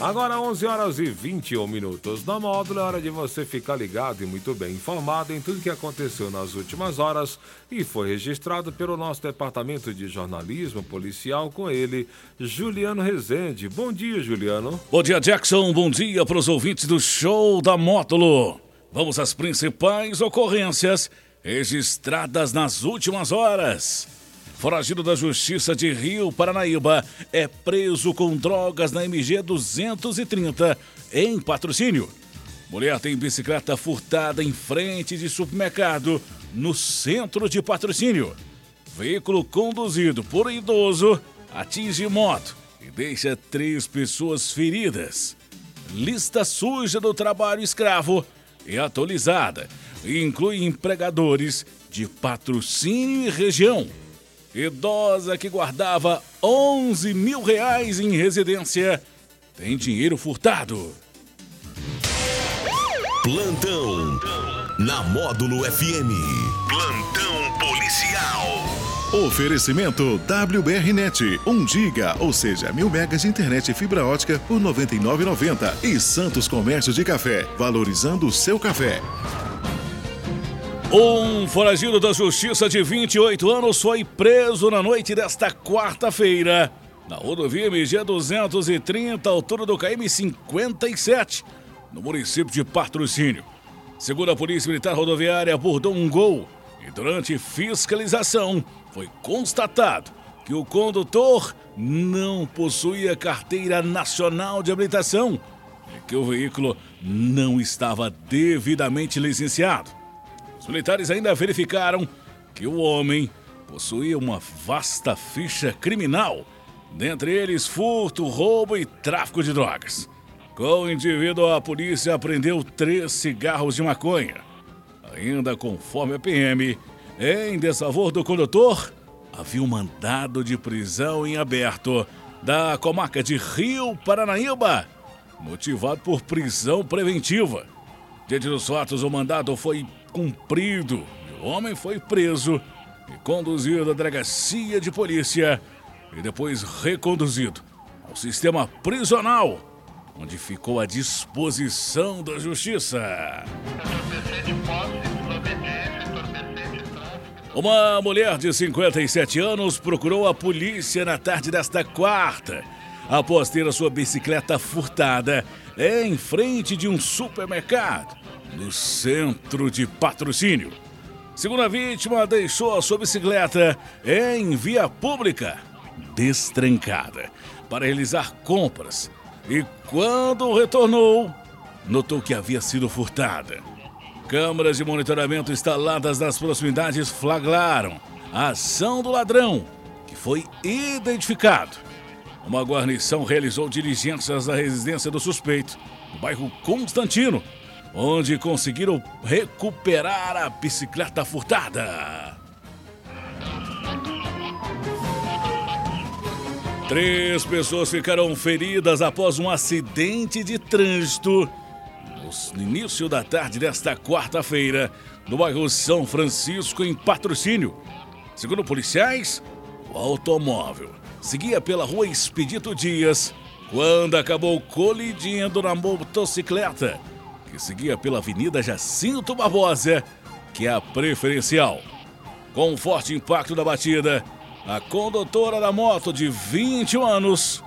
Agora 11 horas e 21 minutos. Na módulo é hora de você ficar ligado e muito bem informado em tudo que aconteceu nas últimas horas e foi registrado pelo nosso departamento de jornalismo policial com ele, Juliano Rezende. Bom dia, Juliano. Bom dia, Jackson. Bom dia para os ouvintes do show da Módulo. Vamos às principais ocorrências registradas nas últimas horas. Foragido da Justiça de Rio Paranaíba é preso com drogas na MG 230 em patrocínio. Mulher tem bicicleta furtada em frente de supermercado no centro de patrocínio. Veículo conduzido por idoso atinge moto e deixa três pessoas feridas. Lista suja do trabalho escravo é atualizada e inclui empregadores de patrocínio e região Idosa que guardava 11 mil reais em residência tem dinheiro furtado. Plantão na Módulo FM. Plantão policial. Oferecimento WBRnet, 1 giga, ou seja, mil megas de internet e fibra ótica por R$ 99,90. E Santos Comércio de Café, valorizando o seu café. Um foragido da Justiça de 28 anos foi preso na noite desta quarta-feira na rodovia MG 230, altura do KM 57, no município de Patrocínio. Segundo a Polícia Militar Rodoviária, abordou um gol e durante fiscalização foi constatado que o condutor não possuía carteira nacional de habilitação e que o veículo não estava devidamente licenciado. Os militares ainda verificaram que o homem possuía uma vasta ficha criminal, dentre eles furto, roubo e tráfico de drogas. Com o indivíduo, a polícia apreendeu três cigarros de maconha. Ainda conforme a PM, em desfavor do condutor, havia um mandado de prisão em aberto da comarca de Rio Paranaíba, motivado por prisão preventiva. Diante dos fatos, o mandado foi cumprido. O homem foi preso e conduzido à delegacia de polícia e depois reconduzido ao sistema prisional, onde ficou à disposição da justiça. Uma mulher de 57 anos procurou a polícia na tarde desta quarta, após ter a sua bicicleta furtada em frente de um supermercado no centro de patrocínio. Segundo a vítima, deixou a sua bicicleta em via pública, destrancada, para realizar compras. E quando retornou, notou que havia sido furtada. Câmeras de monitoramento instaladas nas proximidades flagraram a ação do ladrão, que foi identificado. Uma guarnição realizou diligências na residência do suspeito, no bairro Constantino, onde conseguiram recuperar a bicicleta furtada. Três pessoas ficaram feridas após um acidente de trânsito no início da tarde desta quarta-feira, no bairro São Francisco, em patrocínio. Segundo policiais, o automóvel seguia pela rua Expedito Dias quando acabou colidindo na motocicleta que seguia pela Avenida Jacinto Barbosa, que é a preferencial. Com um forte impacto da batida, a condutora da moto de 21 anos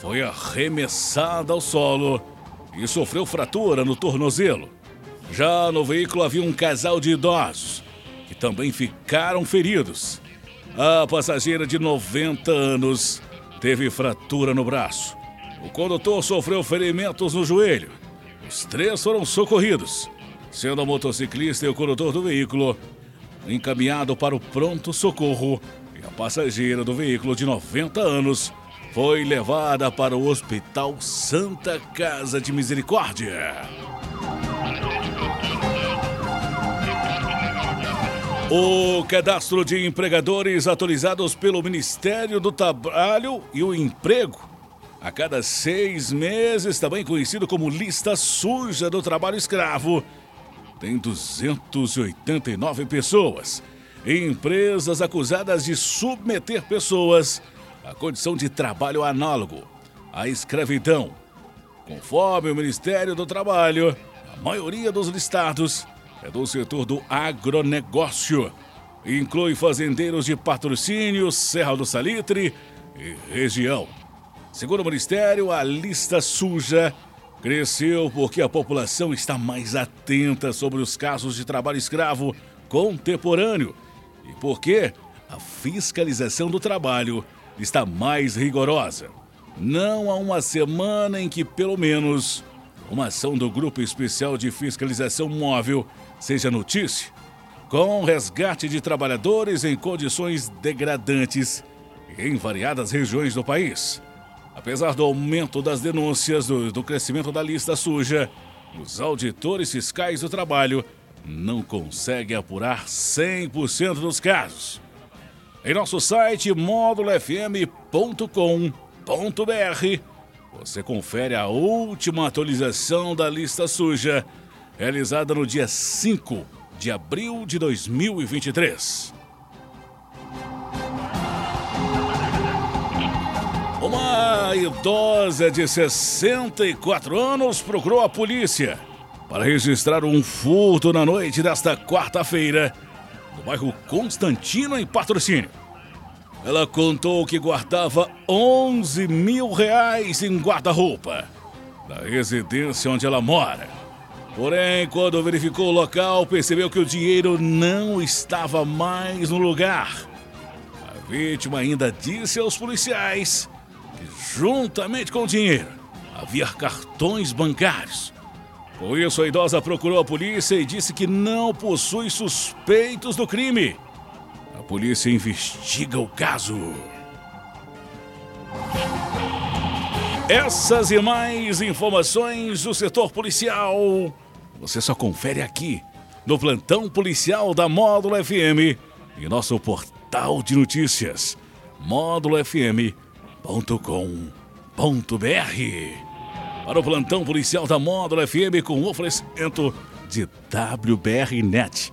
foi arremessada ao solo e sofreu fratura no tornozelo. Já no veículo havia um casal de idosos que também ficaram feridos. A passageira de 90 anos teve fratura no braço. O condutor sofreu ferimentos no joelho os três foram socorridos, sendo a motociclista e o condutor do veículo encaminhado para o pronto socorro e a passageira do veículo de 90 anos foi levada para o Hospital Santa Casa de Misericórdia. O cadastro de empregadores atualizados pelo Ministério do Trabalho e o Emprego a cada seis meses, também conhecido como lista suja do trabalho escravo, tem 289 pessoas. Empresas acusadas de submeter pessoas à condição de trabalho análogo à escravidão. Conforme o Ministério do Trabalho, a maioria dos listados é do setor do agronegócio. Inclui fazendeiros de patrocínio, Serra do Salitre e região. Segundo o Ministério, a lista suja cresceu porque a população está mais atenta sobre os casos de trabalho escravo contemporâneo e porque a fiscalização do trabalho está mais rigorosa. Não há uma semana em que, pelo menos, uma ação do Grupo Especial de Fiscalização Móvel seja notícia, com resgate de trabalhadores em condições degradantes em variadas regiões do país. Apesar do aumento das denúncias do, do crescimento da lista suja, os auditores fiscais do trabalho não conseguem apurar 100% dos casos. Em nosso site módulofm.com.br, você confere a última atualização da lista suja, realizada no dia 5 de abril de 2023. Uma idosa de 64 anos procurou a polícia para registrar um furto na noite desta quarta-feira no bairro Constantino, em patrocínio. Ela contou que guardava 11 mil reais em guarda-roupa na residência onde ela mora. Porém, quando verificou o local, percebeu que o dinheiro não estava mais no lugar. A vítima ainda disse aos policiais juntamente com o dinheiro, havia cartões bancários. Com isso, a idosa procurou a polícia e disse que não possui suspeitos do crime. A polícia investiga o caso. Essas e mais informações do setor policial você só confere aqui no plantão policial da Módulo FM e nosso portal de notícias módulofm.com www.radiocultura.com.br Para o plantão policial da Módulo FM com oferecimento de WBR Net.